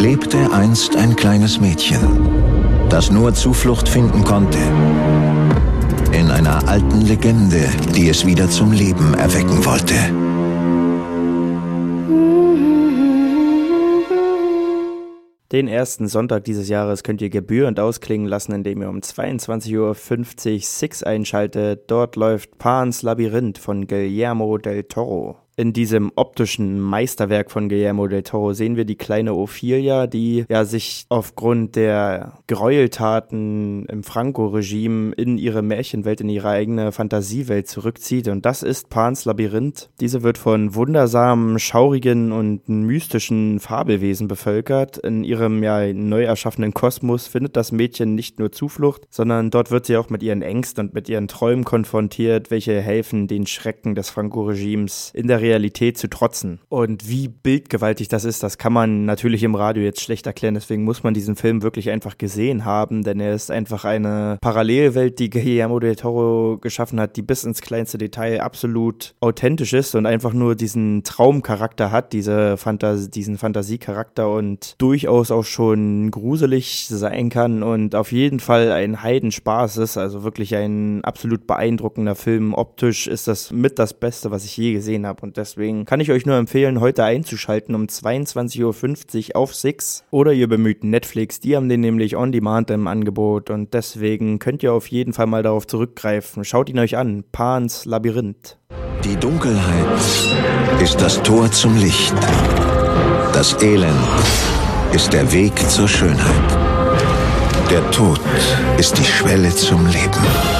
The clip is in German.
lebte einst ein kleines Mädchen, das nur Zuflucht finden konnte in einer alten Legende, die es wieder zum Leben erwecken wollte. Den ersten Sonntag dieses Jahres könnt ihr gebührend ausklingen lassen, indem ihr um 22.50 Uhr Six einschaltet. Dort läuft Pans Labyrinth von Guillermo del Toro. In diesem optischen Meisterwerk von Guillermo del Toro sehen wir die kleine Ophelia, die ja sich aufgrund der Gräueltaten im Franco-Regime in ihre Märchenwelt, in ihre eigene Fantasiewelt zurückzieht. Und das ist Pans Labyrinth. Diese wird von wundersamen, schaurigen und mystischen Fabelwesen bevölkert. In ihrem ja neu erschaffenen Kosmos findet das Mädchen nicht nur Zuflucht, sondern dort wird sie auch mit ihren Ängsten und mit ihren Träumen konfrontiert, welche helfen, den Schrecken des Franco-Regimes in der Realität Realität zu trotzen. Und wie bildgewaltig das ist, das kann man natürlich im Radio jetzt schlecht erklären. Deswegen muss man diesen Film wirklich einfach gesehen haben, denn er ist einfach eine Parallelwelt, die Guillermo del Toro geschaffen hat, die bis ins kleinste Detail absolut authentisch ist und einfach nur diesen Traumcharakter hat, diese Fantas diesen Fantasiecharakter und durchaus auch schon gruselig sein kann und auf jeden Fall ein Heidenspaß ist. Also wirklich ein absolut beeindruckender Film. Optisch ist das mit das Beste, was ich je gesehen habe. Und Deswegen kann ich euch nur empfehlen, heute einzuschalten um 22.50 Uhr auf Six oder ihr bemüht Netflix. Die haben den nämlich on demand im Angebot und deswegen könnt ihr auf jeden Fall mal darauf zurückgreifen. Schaut ihn euch an. Pans Labyrinth. Die Dunkelheit ist das Tor zum Licht. Das Elend ist der Weg zur Schönheit. Der Tod ist die Schwelle zum Leben.